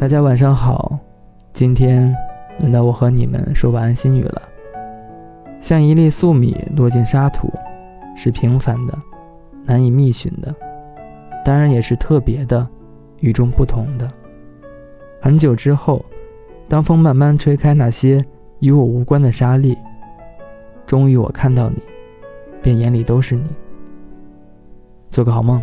大家晚上好。今天轮到我和你们说晚安心语了。像一粒粟米落进沙土是平凡的难以觅寻的当然也是特别的与众不同的。很久之后当风慢慢吹开那些与我无关的沙粒终于我看到你便眼里都是你。做个好梦。